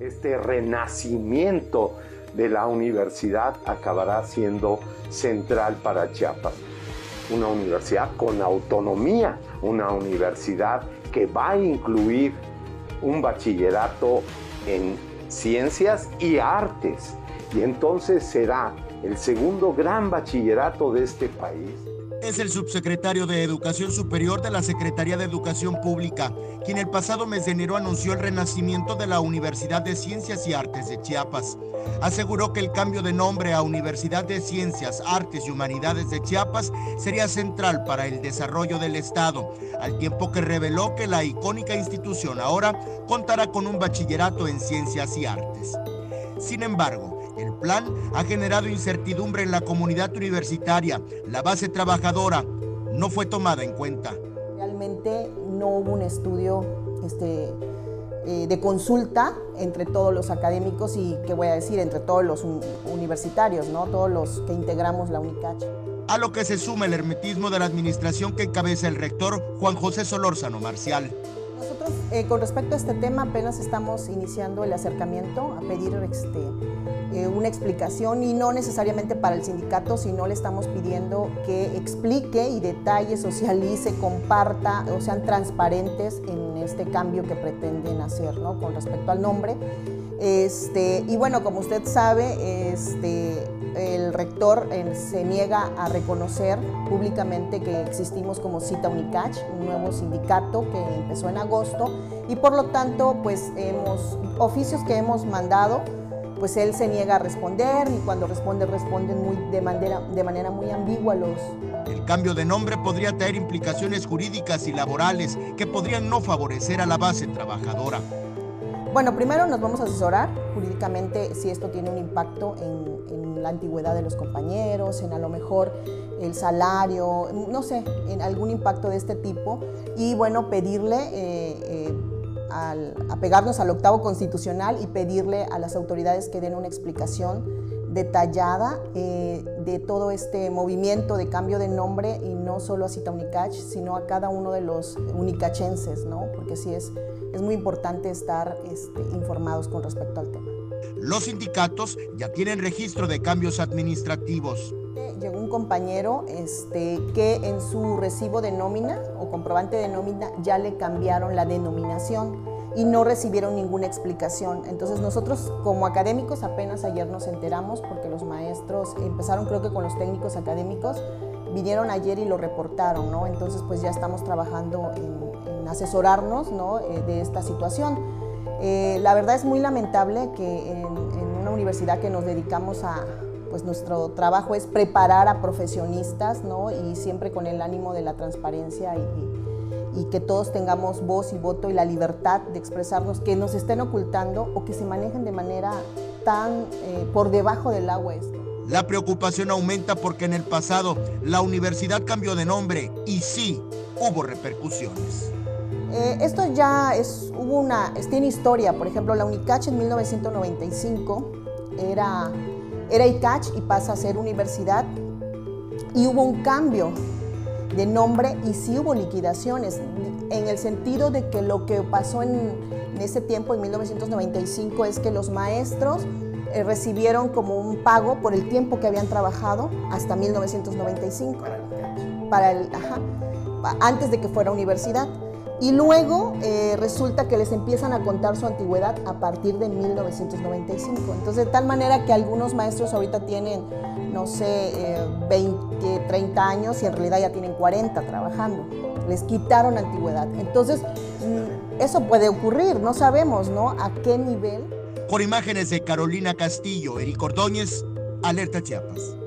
este renacimiento de la universidad acabará siendo central para Chiapas. Una universidad con autonomía, una universidad que va a incluir un bachillerato en ciencias y artes. Y entonces será el segundo gran bachillerato de este país es el subsecretario de Educación Superior de la Secretaría de Educación Pública, quien el pasado mes de enero anunció el renacimiento de la Universidad de Ciencias y Artes de Chiapas. Aseguró que el cambio de nombre a Universidad de Ciencias, Artes y Humanidades de Chiapas sería central para el desarrollo del Estado, al tiempo que reveló que la icónica institución ahora contará con un bachillerato en Ciencias y Artes. Sin embargo, plan ha generado incertidumbre en la comunidad universitaria. La base trabajadora no fue tomada en cuenta. Realmente no hubo un estudio este, eh, de consulta entre todos los académicos y, ¿qué voy a decir?, entre todos los universitarios, ¿no? Todos los que integramos la UNICACH. A lo que se suma el hermetismo de la administración que encabeza el rector Juan José Solórzano Marcial. Eh, con respecto a este tema, apenas estamos iniciando el acercamiento a pedir este, eh, una explicación y no necesariamente para el sindicato, sino le estamos pidiendo que explique y detalle, socialice, comparta o sean transparentes en este cambio que pretenden hacer ¿no? con respecto al nombre. Este, y bueno, como usted sabe, este, el rector eh, se niega a reconocer públicamente que existimos como Cita Unicach, un nuevo sindicato que empezó en agosto y por lo tanto, pues hemos oficios que hemos mandado, pues él se niega a responder y cuando responde responde muy, de, manera, de manera muy ambigua los... El cambio de nombre podría traer implicaciones jurídicas y laborales que podrían no favorecer a la base trabajadora. Bueno, primero nos vamos a asesorar jurídicamente si esto tiene un impacto en, la antigüedad de los compañeros, en a lo mejor el salario, no sé, en algún impacto de este tipo. Y bueno, pedirle, eh, eh, al, apegarnos al octavo constitucional y pedirle a las autoridades que den una explicación detallada eh, de todo este movimiento de cambio de nombre y no solo a Cita Unicach, sino a cada uno de los unicachenses, ¿no? Porque sí es es muy importante estar este, informados con respecto al tema. Los sindicatos ya tienen registro de cambios administrativos. Llegó un compañero este, que en su recibo de nómina o comprobante de nómina ya le cambiaron la denominación y no recibieron ninguna explicación. Entonces nosotros como académicos apenas ayer nos enteramos porque los maestros empezaron creo que con los técnicos académicos, vinieron ayer y lo reportaron, ¿no? Entonces pues ya estamos trabajando en, asesorarnos ¿no? Eh, de esta situación. Eh, la verdad es muy lamentable que en, una universidad que nos dedicamos a, pues nuestro trabajo es preparar a profesionistas, ¿no? Y siempre con el ánimo de la transparencia y, y, que todos tengamos voz y voto y la libertad de expresarnos, que nos estén ocultando o que se manejen de manera tan eh, por debajo del agua esto. La preocupación aumenta porque en el pasado la universidad cambió de nombre y sí hubo repercusiones. Eh, esto ya es, hubo una, tiene historia. Por ejemplo, la UNICACH en 1995 era, era ICACH y pasa a ser universidad. Y hubo un cambio de nombre y sí hubo liquidaciones, en el sentido de que lo que pasó en, en ese tiempo, en 1995, es que los maestros eh, recibieron como un pago por el tiempo que habían trabajado hasta 1995, para el, antes de que fuera universidad. Y luego eh, resulta que les empiezan a contar su antigüedad a partir de 1995. Entonces, de tal manera que algunos maestros ahorita tienen, no sé, 20, eh, 30 años y en realidad ya tienen 40 trabajando. Les quitaron antigüedad. Entonces, mm, eso puede ocurrir, no sabemos, ¿no? A qué nivel con imágenes de Carolina Castillo, Eric Ordóñez, Alerta Chiapas.